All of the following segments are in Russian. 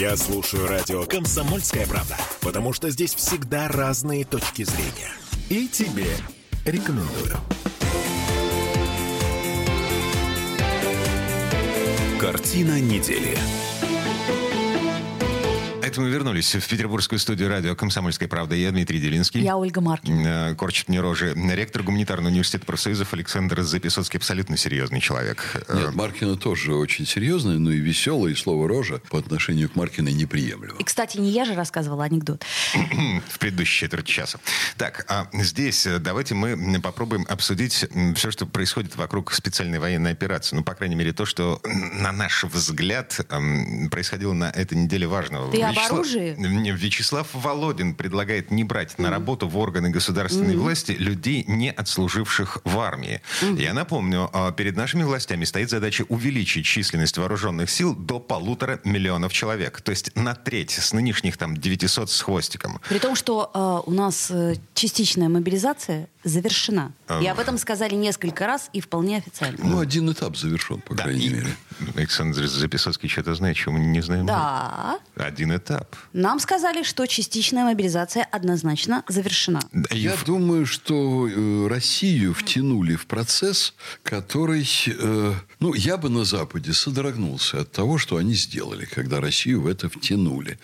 Я слушаю радио «Комсомольская правда», потому что здесь всегда разные точки зрения. И тебе рекомендую. Картина недели. Это мы вернулись в петербургскую студию радио «Комсомольская правда». Я Дмитрий Делинский. Я Ольга Маркина. Э, Корчит мне рожи. Ректор гуманитарного университета профсоюзов Александр Записоцкий. Абсолютно серьезный человек. Э, Нет, Маркина тоже очень серьезная, но и веселая, и слово «рожа» по отношению к Маркиной неприемлемо. И, кстати, не я же рассказывала анекдот. в предыдущие четверть часа. Так, а здесь э, давайте мы попробуем обсудить все, что происходит вокруг специальной военной операции. Ну, по крайней мере, то, что, на наш взгляд, происходило на этой неделе важного. Ты об оружии? Не, Вячеслав Володин предлагает не брать на работу в органы государственной власти людей, не отслуживших в армии. Я напомню, а, перед нашими властями стоит задача увеличить численность вооруженных сил до полутора миллионов человек. То есть на треть с нынешних там 900 с хвостиком. При том, что э, у нас э, частичная мобилизация завершена. А. И об этом сказали несколько раз и вполне официально. Ну, один этап завершен, по Да, крайней и мере. Александр Записоцкий что-то знает, чего мы не знаем. Да. Один этап. Нам сказали, что частичная мобилизация однозначно завершена. Да, Я в- думаю, что э, Россию втянули в процесс, который, э, ну, я бы на Западе содрогнулся от того, что они сделали, когда Россию в это втянули.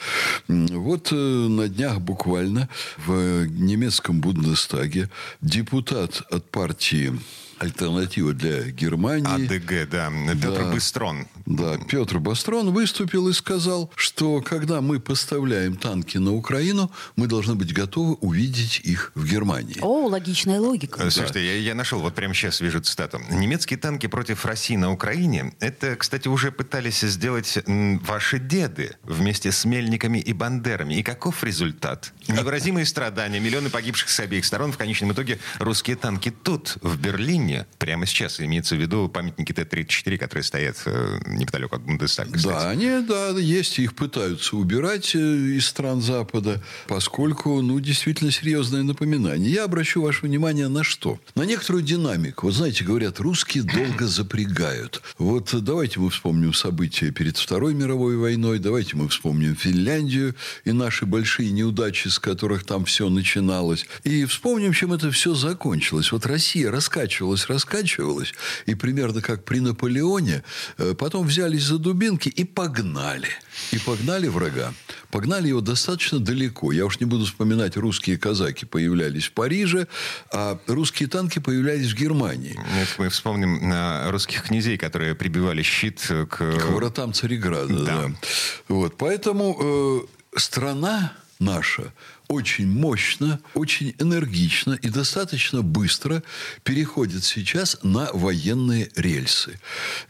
Вот э, на днях буквально в немецком Бундестаге депутат от партии «Альтернатива для Германии» АДГ, да. Петр Да. Быстрон. Да, Петр Бастрон выступил и сказал, что когда мы поставляем танки на Украину, мы должны быть готовы увидеть их в Германии. О, логичная логика. Э, Слушайте, я, я нашел, вот прямо сейчас вижу цитату. Немецкие танки против России на Украине, это, кстати, уже пытались сделать ваши деды вместе с Мельниками и Бандерами. И каков результат? Невыразимые страдания, миллионы погибших с обеих сторон. В конечном итоге русские танки тут, в Берлине, прямо сейчас, имеется в виду памятники Т-34, которые стоят э, неподалеку от Бундестага, кстати. Да, они, да, есть, их пытаются убирать э, из стран Запада, поскольку, ну, действительно серьезное напоминание. Я обращу ваше внимание на что? На некоторую динамику. Вот знаете, говорят, русские долго запрягают. Вот э, давайте мы вспомним события перед Второй мировой войной, давайте мы вспомним Финляндию и наши большие неудачи, с которых там все начиналось. И вспомним, чем это все закончилось. Вот Россия раскачивалась, раскачивалась, и примерно как при Наполеоне, э, потом взялись за дубинки и погнали. И погнали врага. Погнали его достаточно далеко. Я уж не буду вспоминать, русские казаки появлялись в Париже, а русские танки появлялись в Германии. Это мы вспомним э, русских князей, которые прибивали щит к... К воротам Цареграда, Да. да. Вот, поэтому э, страна наша очень мощно, очень энергично и достаточно быстро переходит сейчас на военные рельсы.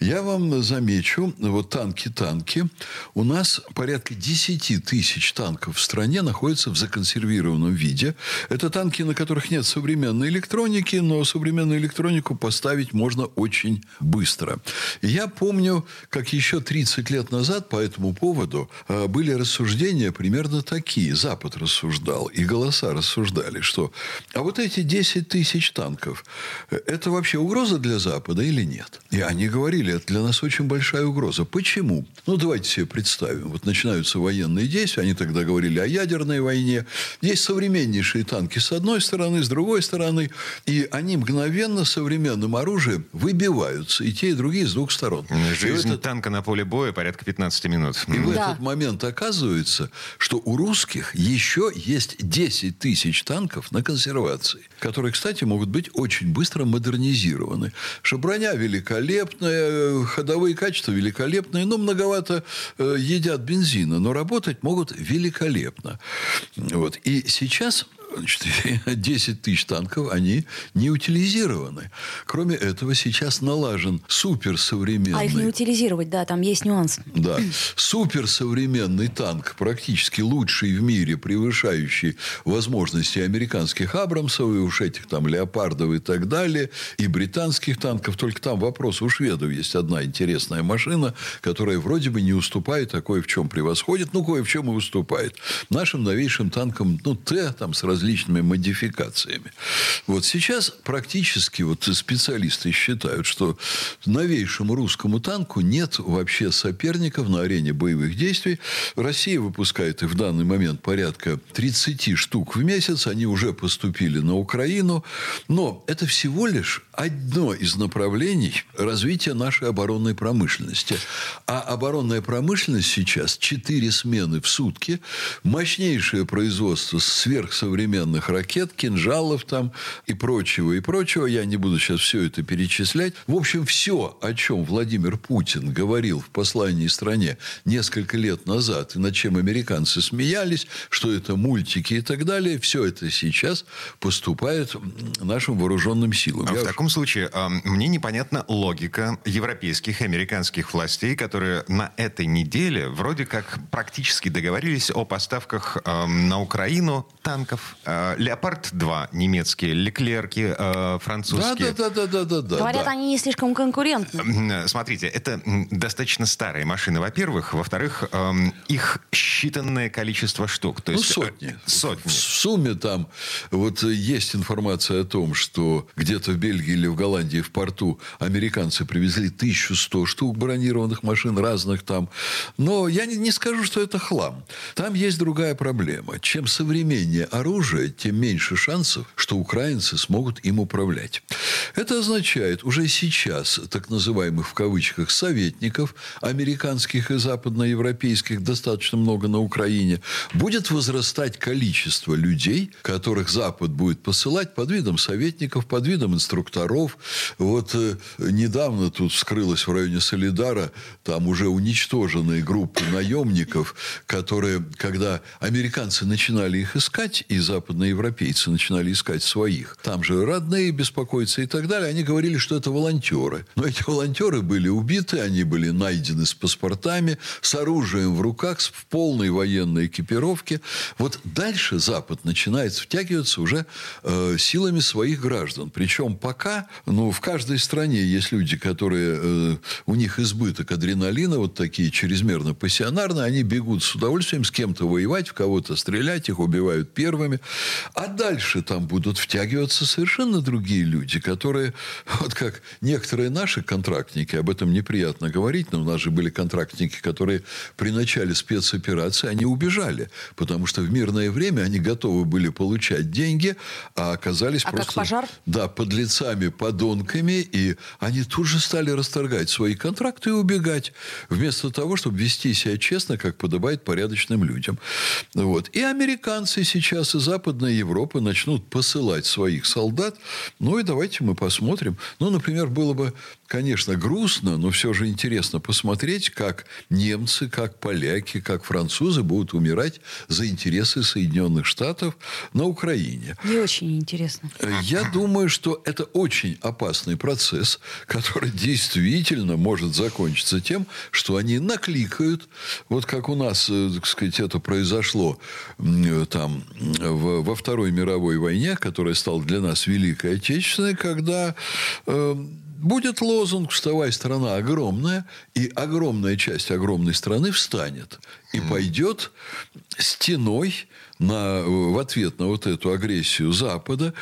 Я вам замечу, вот танки-танки, у нас порядка 10 тысяч танков в стране находятся в законсервированном виде. Это танки, на которых нет современной электроники, но современную электронику поставить можно очень быстро. Я помню, как еще 30 лет назад по этому поводу э, были рассуждения примерно такие. Запад рассуждал, и голоса рассуждали, что а вот эти 10 тысяч танков, это вообще угроза для Запада или нет? И они говорили, это для нас очень большая угроза. Почему? Ну, давайте себе представим. Вот начинаются военные действия, они тогда говорили о ядерной войне. Есть современнейшие танки с одной стороны, с другой стороны, и они мгновенно современным оружием выбиваются, и те, и другие с двух сторон. И в Жизнь этот- танка на поле боя порядка 15 минут. и в Да. этот момент оказывается, что у русских еще есть 10 тысяч танков на консервации, которые, кстати, могут быть очень быстро модернизированы. Что броня великолепная, ходовые качества великолепные, но многовато э, едят бензина, но работать могут великолепно. Вот. И сейчас значит, 10 тысяч танков, они не утилизированы. Кроме этого, сейчас налажен суперсовременный... А их не утилизировать, да, там есть нюанс. Да. Суперсовременный танк, практически лучший в мире, превышающий возможности американских Абрамсов и уж этих там Леопардов и так далее, и британских танков. Только там вопрос, у шведов есть одна интересная машина, которая вроде бы не уступает, а кое в чем превосходит, ну, кое в чем и уступает. Нашим новейшим танкам, ну, Т, там, с различными различными модификациями. Вот сейчас практически вот специалисты считают, что новейшему русскому танку нет вообще соперников на арене боевых действий. Россия выпускает их в данный момент порядка 30 штук в месяц. Они уже поступили на Украину. Но это всего лишь одно из направлений развития нашей оборонной промышленности. А оборонная промышленность сейчас 4 смены в сутки, мощнейшее производство сверхсовременных ракет, кинжалов там и прочего, и прочего. Я не буду сейчас все это перечислять. В общем, все, о чем Владимир Путин говорил в послании стране несколько лет назад, и над чем американцы смеялись, что это мультики и так далее, все это сейчас поступает нашим вооруженным силам. А Я в уж- таком случае а, мне непонятна логика европейских и американских властей, которые на этой неделе вроде как практически договорились о поставках а, на Украину танков. А, Леопард-2 немецкие, Леклерки Да, французские. да, да, да, да, да. Говорят, да. они не слишком конкурентны. М, Смотрите, это достаточно старые машины, во-первых. Во-вторых, эм, их считанное количество штук. То Ну, есть, э, сотни. Сотни. В сумме там вот э, есть информация о том, что где-то в Бельгии или в Голландии в порту американцы привезли 1100 штук бронированных машин разных там. Но я не, не скажу, что это хлам. Там есть другая проблема. Чем современнее оружие, тем меньше шансов, что украинцы смогут им управлять. Это означает уже сейчас так называемых в кавычках советников американских и западноевропейских достаточно много на Украине, будет возрастать количество людей, которых Запад будет посылать под видом советников, под видом инструкторов. Вот э, недавно тут вскрылось в районе Солидара, там уже уничтоженные группы наемников, которые, когда американцы начинали их искать, и западноевропейцы начинали искать своих, там же родные беспокоиться и так далее, они говорили, что это волонтеры. Но эти волонтеры были убиты, они были найдены с паспортами, с оружием в руках, в полной военной экипировке. Вот дальше Запад начинает втягиваться уже э, силами своих граждан. Причем пока, ну, в каждой стране есть люди, которые, э, у них избыток адреналина, вот такие чрезмерно пассионарные, они бегут с удовольствием с кем-то воевать, в кого-то стрелять, их убивают первыми. А дальше там будут втягиваться совершенно другие люди, которые, вот как некоторые наши контрактники, об этом неприятно говорить, но у нас же были контрактники, которые при начале спецоперации, они убежали, потому что в мирное время они готовы были получать деньги, а оказались А как просто... пожар? Да, под лицами, подонками, и они тут же стали расторгать свои контракты и убегать, вместо того, чтобы вести себя честно, как подобает порядочным людям. Вот. И американцы сейчас и Западная Европа начнут посылать своих солдат. Ну и давайте мы посмотрим. Ну, например, было бы, конечно, грустно, но все же интересно посмотреть, как немцы, как поляки, как французы будут умирать за интересы Соединенных Штатов на Украине. Не очень интересно. Я думаю, что это очень опасный процесс, который действительно может закончиться тем, что они накликают, вот как у нас, э, так сказать, это произошло э, там во Второй мировой войне, которая стала для нас Великой Отечественной, когда э, будет лозунг «Вставай, страна огромная», и огромная часть огромной страны встанет и пойдет стеной на, в ответ на вот эту агрессию Запада,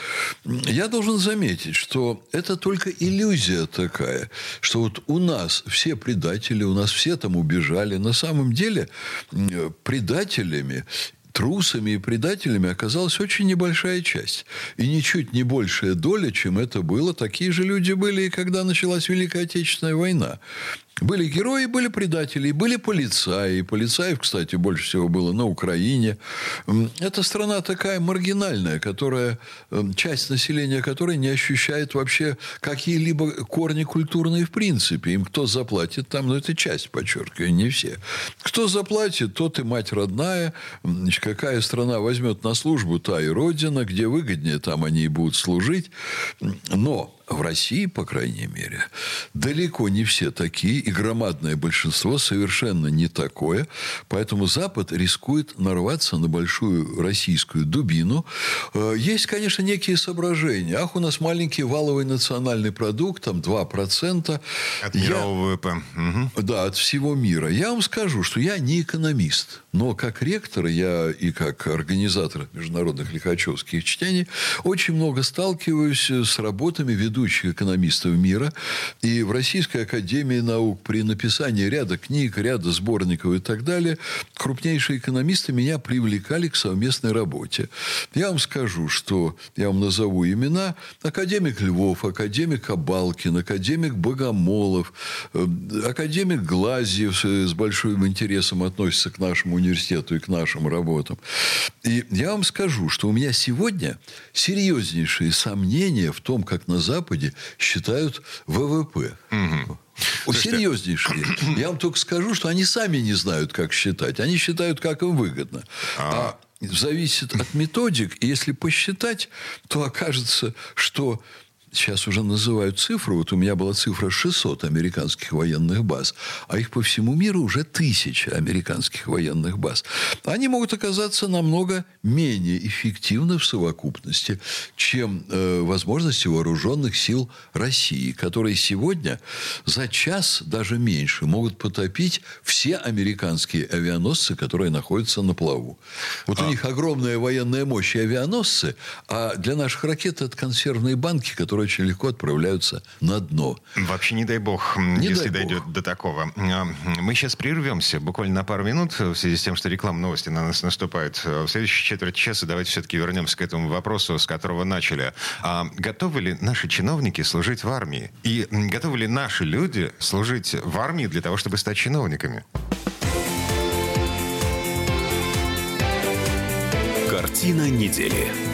я должен заметить, что это только иллюзия такая, что вот у нас все предатели, у нас все там убежали. На самом деле предателями трусами и предателями оказалась очень небольшая часть. И ничуть не большая доля, чем это было. Такие же люди были и когда началась Великая Отечественная война. Были герои, были предатели, были полицаи. Полицаев, кстати, больше всего было на Украине. Это страна такая маргинальная, которая, часть населения которой не ощущает вообще какие-либо корни культурные в принципе. Им кто заплатит там, ну, это часть, подчеркиваю, не все. Кто заплатит, тот и мать родная. Какая страна возьмет на службу, та и родина. Где выгоднее, там они и будут служить. Но в России, по крайней мере, далеко не все такие, и громадное большинство совершенно не такое. Поэтому Запад рискует нарваться на большую российскую дубину. Э, есть, конечно, некие соображения. Ах, у нас маленький валовый национальный продукт, там 2%. От мирового Я... ВВП. Угу. Да, от всего мира. Я вам скажу, что я не экономист. Но как ректор, я и как организатор международных лихачевских чтений очень много сталкиваюсь с работами ведущих экономистов мира. И в Российской Академии Наук при написании ряда книг, ряда сборников и так далее, крупнейшие экономисты меня привлекали к совместной работе. Я вам скажу, что я вам назову имена. Академик Львов, академик Абалкин, академик Богомолов, э, академик Глазьев с большим интересом относится к нашему университету и к нашим работам. И я вам скажу, что у меня сегодня серьезнейшие сомнения в том, как на Западе считают ВВП. Угу. Серьезнейшие. Я вам только скажу, что они сами не знают, как считать. Они считают, как им выгодно. А, а зависит от методик. И если посчитать, то окажется, что сейчас уже называют цифру. Вот у меня была цифра 600 американских военных баз, а их по всему миру уже тысяча американских военных баз. Они могут оказаться намного менее эффективны в совокупности, чем э, возможности вооруженных сил России, которые сегодня за час, даже меньше, могут потопить все американские авианосцы, которые находятся на плаву. Вот а... у них огромная военная мощь и авианосцы, а для наших ракет это консервные банки, которые очень легко отправляются на дно. Вообще не дай бог, не если дай дойдет бог. до такого. А, мы сейчас прервемся буквально на пару минут в связи с тем, что реклама новости на нас наступает. В следующей четверть часа давайте все-таки вернемся к этому вопросу, с которого начали. А готовы ли наши чиновники служить в армии? И готовы ли наши люди служить в армии для того, чтобы стать чиновниками? Картина недели.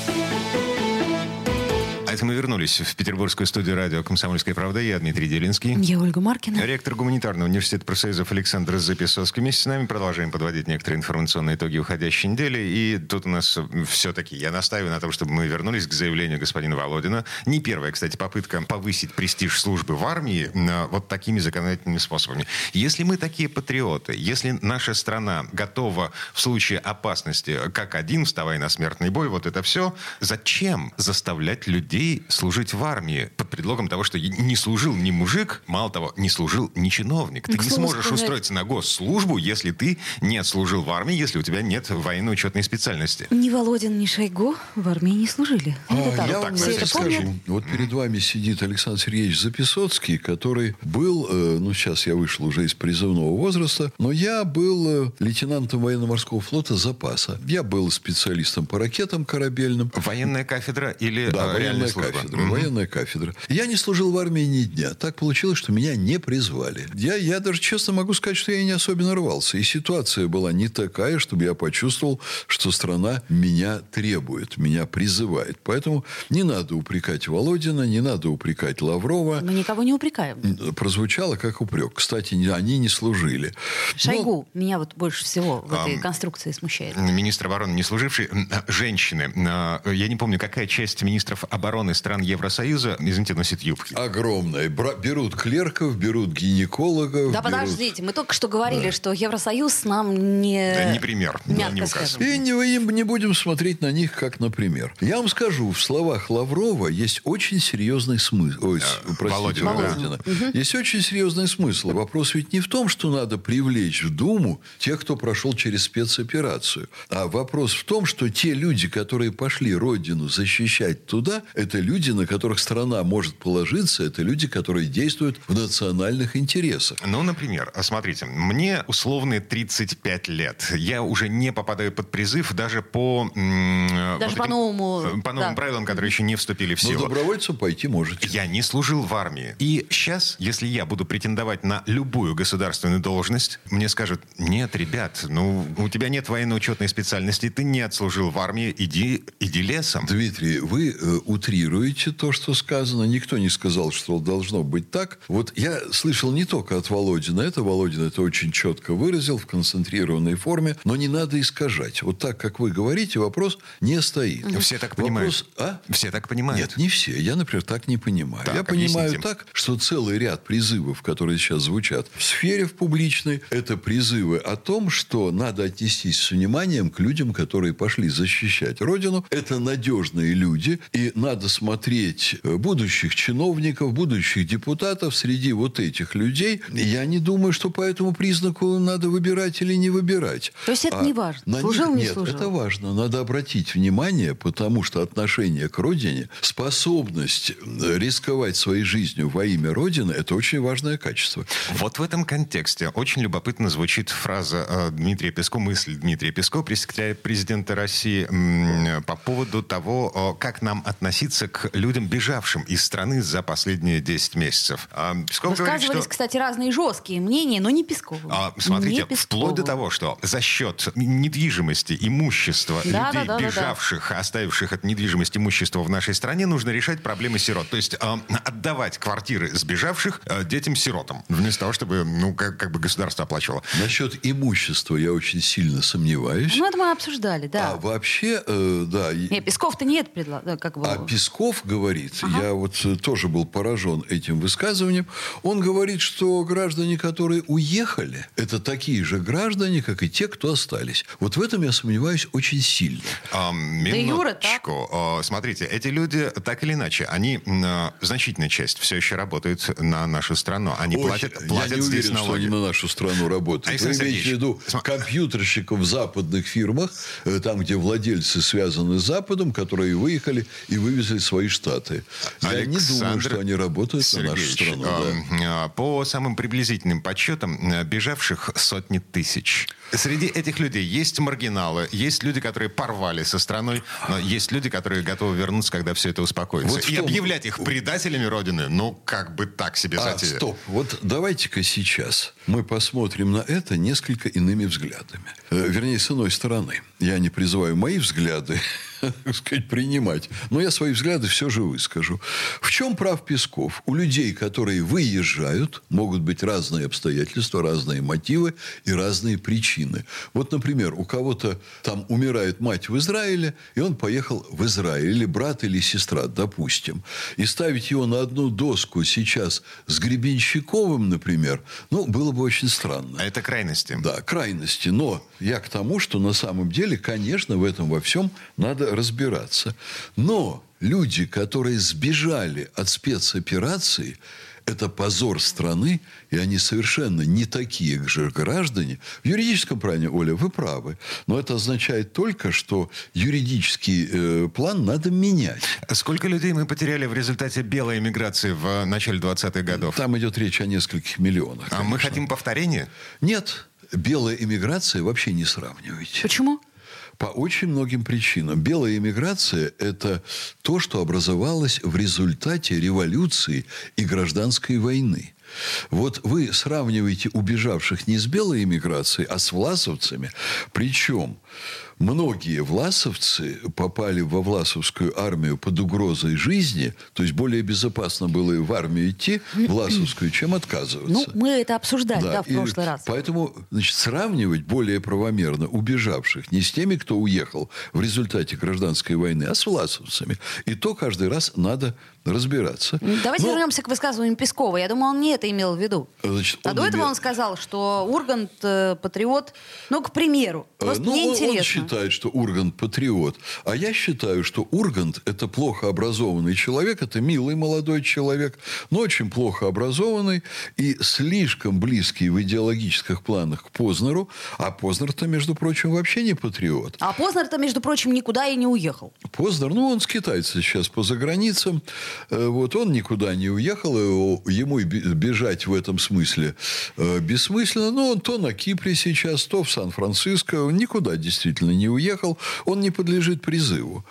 А это мы вернулись в петербургскую студию радио «Комсомольская правда». Я Дмитрий Делинский. Я Ольга Маркина. Ректор гуманитарного университета профсоюзов Александр Записовский. Вместе с нами продолжаем подводить некоторые информационные итоги уходящей недели. И тут у нас все-таки, я настаиваю на том, чтобы мы вернулись к заявлению господина Володина. Не первая, кстати, попытка повысить престиж службы в армии вот такими законодательными способами. Если мы такие патриоты, если наша страна готова в случае опасности, как один, вставая на смертный бой, вот это все, зачем заставлять людей людей служить в армии под предлогом того, что не служил ни мужик, мало того, не служил ни чиновник. Ты не сможешь сказать... устроиться на госслужбу, если ты не отслужил в армии, если у тебя нет военно-учетной специальности. Ни Володин, ни Шойгу в армии не служили. А, это я вам все это скажу. Вот перед вами сидит Александр Сергеевич Записоцкий, который был, э, ну сейчас я вышел уже из призывного возраста, но я был э, лейтенантом военно-морского флота запаса. Я был специалистом по ракетам корабельным. Военная кафедра или да, э, реальная служба. кафедра, угу. военная кафедра. Я не служил в армии ни дня. Так получилось, что меня не призвали. Я, я даже честно могу сказать, что я не особенно рвался. И ситуация была не такая, чтобы я почувствовал, что страна меня требует, меня призывает. Поэтому не надо упрекать Володина, не надо упрекать Лаврова. Мы никого не упрекаем. Прозвучало как упрек. Кстати, они не служили. Шойгу Но... меня вот больше всего в этой а, конструкции смущает. Министр обороны не служивший. Женщины. А, я не помню, какая часть министров обороны обороны стран Евросоюза, извините, носит юбки. Огромная. Берут клерков, берут гинекологов. Да берут... подождите, мы только что говорили, да. что Евросоюз нам не... Да, не пример, мягко не указ. И не, не будем смотреть на них как на пример. Я вам скажу, в словах Лаврова есть очень серьезный смысл. Ой, а, простите, Володина. Володина. Да. Есть очень серьезный смысл. Вопрос ведь не в том, что надо привлечь в Думу тех, кто прошел через спецоперацию. А вопрос в том, что те люди, которые пошли Родину защищать туда, это Это люди, на которых страна может положиться. Это люди, которые действуют в национальных интересах. Ну, например, смотрите, мне условные 35 лет. Я уже не попадаю под призыв даже по... Даже вот по новому... Э, по новым да. правилам, которые еще не вступили в силу. Но добровольцем пойти можете. Я не служил в армии. И сейчас, если я буду претендовать на любую государственную должность, мне скажут, нет, ребят, ну, у тебя нет военно-учетной специальности, ты не отслужил в армии, иди, иди лесом. Дмитрий, вы э, утрируете то, что сказано. Никто не сказал, что должно быть так. Вот я слышал не только от Володина. Это Володин это очень четко выразил в концентрированной форме. Но не надо искажать. Вот так, как вы говорите, вопрос не стоит. Все так понимают. Вопрос, а? Все так понимают. Нет, не все. Я, например, так не понимаю. Так, я понимаю объясните. так, что целый ряд призывов, которые сейчас звучат в сфере в публичной, это призывы о том, что надо отнестись с вниманием к людям, которые пошли защищать Родину. Это надежные люди, и надо смотреть э, будущих чиновников, будущих депутатов среди вот этих людей. Я не думаю, что по этому признаку надо выбирать или не выбирать. То есть это а не важно? Служил, них, не нет, служил? это важно. Надо обратить внимание, потому что отношение к родине, способность э, рисковать своей жизнью во имя Родины – это очень важное качество. Вот в этом контексте очень любопытно звучит фраза э, Дмитрия Песко, мысль Дмитрия Песко, пресс-секретаря президента России, по поводу того, как нам относиться к людям, бежавшим из страны за последние 10 месяцев. А, Песков Высказывались, говорит, что... кстати, разные жесткие мнения, но не Песков. А, смотрите, не вплоть до того, что за счет недвижимости, имущества да, людей, да, да, бежавших, да, да. оставивших от недвижимости имущества в нашей стране, нужно решать проблемы сирот. То есть э, отдавать квартиры сбежавших э, детям-сиротам, вместо того, чтобы ну, как, как бы государство оплачивало. Насчет имущества я очень сильно сомневаюсь. Ну, это мы обсуждали, да. А вообще, э, да. Нет, Песков-то нет, предла... как бы. А Песков говорит, ага. я вот э, тоже был поражен этим высказыванием, он говорит, что граждане, которые уехали, это такие же граждане, как и те, кто остались. Вот в этом я сомневаюсь очень сильно. А, минуточку. Да, Смотрите, эти люди, так или иначе, они, а, значительная часть все еще работают на нашу страну. Они Ой, платят, платят я не здесь уверен, налоги. что они на нашу страну работают. Александр Вы имеете в виду компьютерщиков в западных фирмах, э, там, где владельцы связаны с Западом, которые выехали и вывезли свои штаты. Я не думаю, что они работают Сергеевич, на нашу страну. Да. А, по самым приблизительным подсчетам, э, бежавших сотни тысяч. Среди этих людей есть маргиналы, есть люди, которые порвали со страной, но есть люди, которые готовы вернуться, когда все это успокоится. Вот и том... объявлять их предателями Родины, ну, как бы так себе а, затея. стоп. Вот давайте-ка сейчас мы посмотрим на это несколько иными взглядами. Э, вернее, с иной стороны. Я не призываю мои взгляды так сказать, принимать. Но я свои взгляды все же выскажу. В чем прав Песков? У людей, которые выезжают, могут быть разные обстоятельства, разные мотивы и разные причины. Вот, например, у кого-то там умирает мать в Израиле, и он поехал в Израиль, или брат, или сестра, допустим. И ставить его на одну доску сейчас с Гребенщиковым, например, ну, было бы очень странно. А это крайности. Да, крайности. Но я к тому, что на самом деле, конечно, в этом во всем надо разбираться. Но люди, которые сбежали от спецоперации, это позор страны, и они совершенно не такие же граждане. В юридическом плане, Оля, вы правы. Но это означает только, что юридический э, план надо менять. Сколько людей мы потеряли в результате белой эмиграции в начале 20-х годов? Там идет речь о нескольких миллионах. Конечно. А мы хотим повторения? Нет. Белая эмиграция вообще не сравнивайте. Почему? По очень многим причинам. Белая эмиграция – это то, что образовалось в результате революции и гражданской войны. Вот вы сравниваете убежавших не с белой эмиграцией, а с власовцами. Причем многие власовцы попали во власовскую армию под угрозой жизни, то есть более безопасно было в армию идти, власовскую, чем отказываться. Ну, мы это обсуждали, да, да в прошлый раз. Поэтому, значит, сравнивать более правомерно убежавших не с теми, кто уехал в результате гражданской войны, а с власовцами. И то каждый раз надо разбираться. Давайте Но... вернемся к высказыванию Пескова. Я думаю, он не, это имел в виду. Значит, а до этого имел- он сказал, что Ургант э, патриот, ну, к примеру. Э, Просто ну, мне он-. Считает, что Ургант патриот. А я считаю, что Ургант – это плохо образованный человек, это милый молодой человек, но очень плохо образованный и слишком близкий в идеологических планах к Познеру. А Познер-то, между прочим, вообще не патриот. А Познер-то, между прочим, никуда и не уехал. Познер, ну, он скитается сейчас по заграницам. Э, Вот он никуда не уехал, ему бежать в этом смысле э, бессмысленно. Но он то на Кипре сейчас, то в Сан-Франциско. Никуда действительно не уехал. Он не подлежит призыву.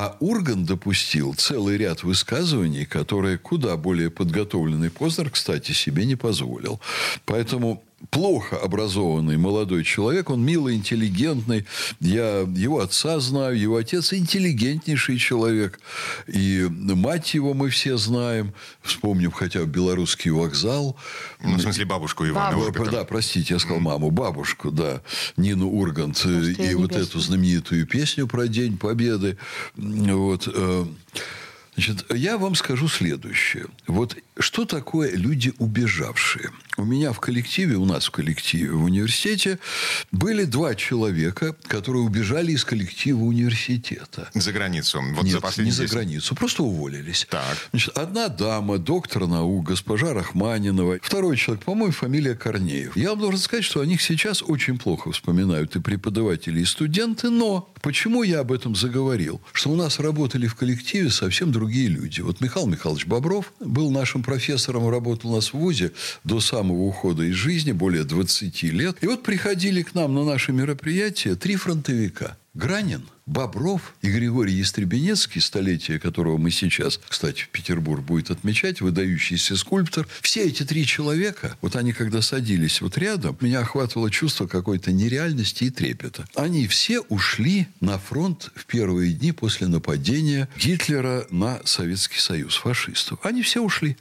А Урган допустил целый ряд высказываний, которые куда более подготовленный Познер, кстати, себе не позволил. Поэтому плохо образованный молодой человек, он милый, интеллигентный. Я его отца знаю, его отец интеллигентнейший человек. И мать его мы все знаем. Вспомним хотя бы белорусский вокзал. Ну, в смысле, бабушку Ивана Бабушку. Урганта. Да, простите, я сказал маму, бабушку, да, Нину Ургант. Может, и я вот небесная. эту знаменитую песню про День Победы. Вот. Значит, я вам скажу следующее. Вот что такое люди убежавшие? У меня в коллективе, у нас в коллективе в университете были два человека, которые убежали из коллектива университета. За границу. Вот Нет, за последние не за 10. границу, просто уволились. Так. Значит, одна дама, доктор наук, госпожа Рахманинова. Второй человек, по-моему, фамилия Корнеев. Я вам должен сказать, что о них сейчас очень плохо вспоминают и преподаватели, и студенты, но почему я об этом заговорил? Что у нас работали в коллективе совсем другие люди. Вот Михаил Михайлович Бобров был нашим профессором, работал у нас в ВУЗе до самого ухода из жизни, более 20 лет. И вот приходили к нам на наши мероприятия три фронтовика. Гранин, Бобров и Григорий Естребенецкий, столетие которого мы сейчас, кстати, в Петербург будет отмечать, выдающийся скульптор. Все эти три человека, вот они когда садились вот рядом, меня охватывало чувство какой-то нереальности и трепета. Они все ушли на фронт в первые дни после нападения Гитлера на Советский Союз, фашистов. Они все ушли.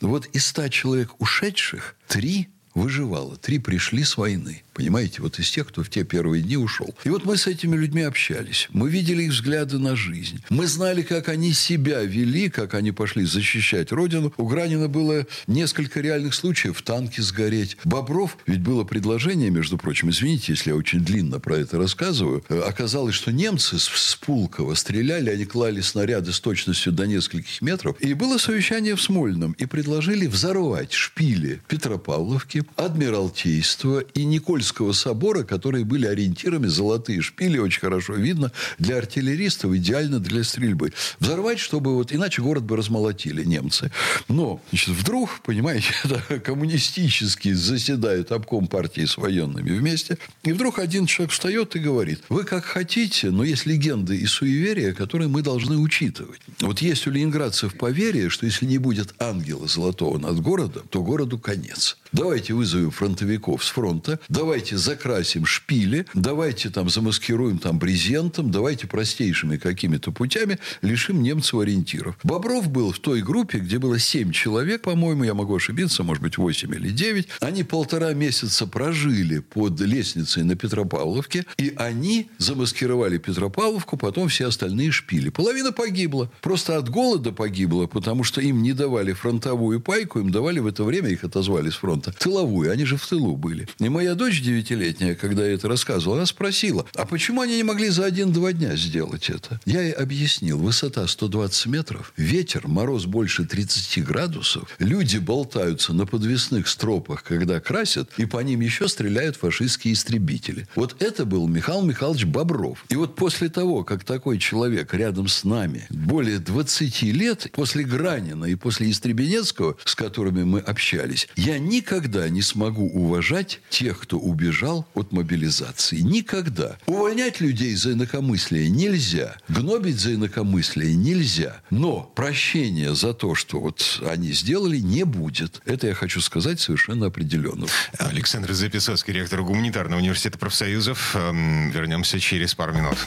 Вот из ста человек ушедших, три выживало. Три пришли с войны. Понимаете, вот из тех, кто в те первые дни ушел. И вот мы с этими людьми общались. Мы видели их взгляды на жизнь. Мы знали, как они себя вели, как они пошли защищать Родину. У Гранина было несколько реальных случаев в танке сгореть. Бобров, ведь было предложение, между прочим, извините, если я очень длинно про это рассказываю, э, оказалось, что немцы с, Пулково стреляли, они клали снаряды с точностью до нескольких метров. И было совещание в Смольном. И предложили взорвать шпили Петропавловки, Адмиралтейства и Никольского собора, которые были ориентирами, золотые шпили, очень хорошо видно, для артиллеристов, идеально для стрельбы. Взорвать, чтобы вот, иначе город бы размолотили немцы. Но, значит, вдруг, понимаете, это коммунистически заседают обком партии с военными вместе, и вдруг один человек встает и говорит, вы как хотите, но есть легенды и суеверия, которые мы должны учитывать. Вот есть у ленинградцев поверье, что если не будет ангела золотого над городом, то городу конец. Давайте вызовем фронтовиков с фронта, давайте закрасим шпили, давайте там замаскируем там брезентом, давайте простейшими какими-то путями лишим немцев ориентиров. Бобров был в той группе, где было 7 человек, по-моему, я могу ошибиться, может быть, 8 или 9. Они полтора месяца прожили под лестницей на Петропавловке, и они замаскировали Петропавловку, потом все остальные шпили. Половина погибла. Просто от голода погибла, потому что им не давали фронтовую пайку, им давали в это время, их отозвали с фронта, тыловую. Они же в тылу были. И моя дочь девятилетняя, когда я это рассказывал, она спросила, а почему они не могли за один-два дня сделать это? Я ей объяснил. Высота 120 метров, ветер, мороз больше 30 градусов, люди болтаются на подвесных стропах, когда красят, и по ним еще стреляют фашистские истребители. Вот это был Михаил Михайлович Бобров. И вот после того, как такой человек рядом с нами более 20 лет, после Гранина и после Истребенецкого, с которыми мы общались, я никогда не смогу уважать тех, кто убежал от мобилизации. Никогда. Увольнять людей за инакомыслие нельзя. Гнобить за инакомыслие нельзя. Но прощения за то, что вот они сделали, не будет. Это я хочу сказать совершенно определенно. Александр Записоцкий, ректор Гуманитарного университета профсоюзов. Эм, Вернемся через пару минут.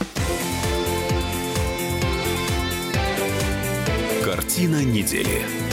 Картина недели.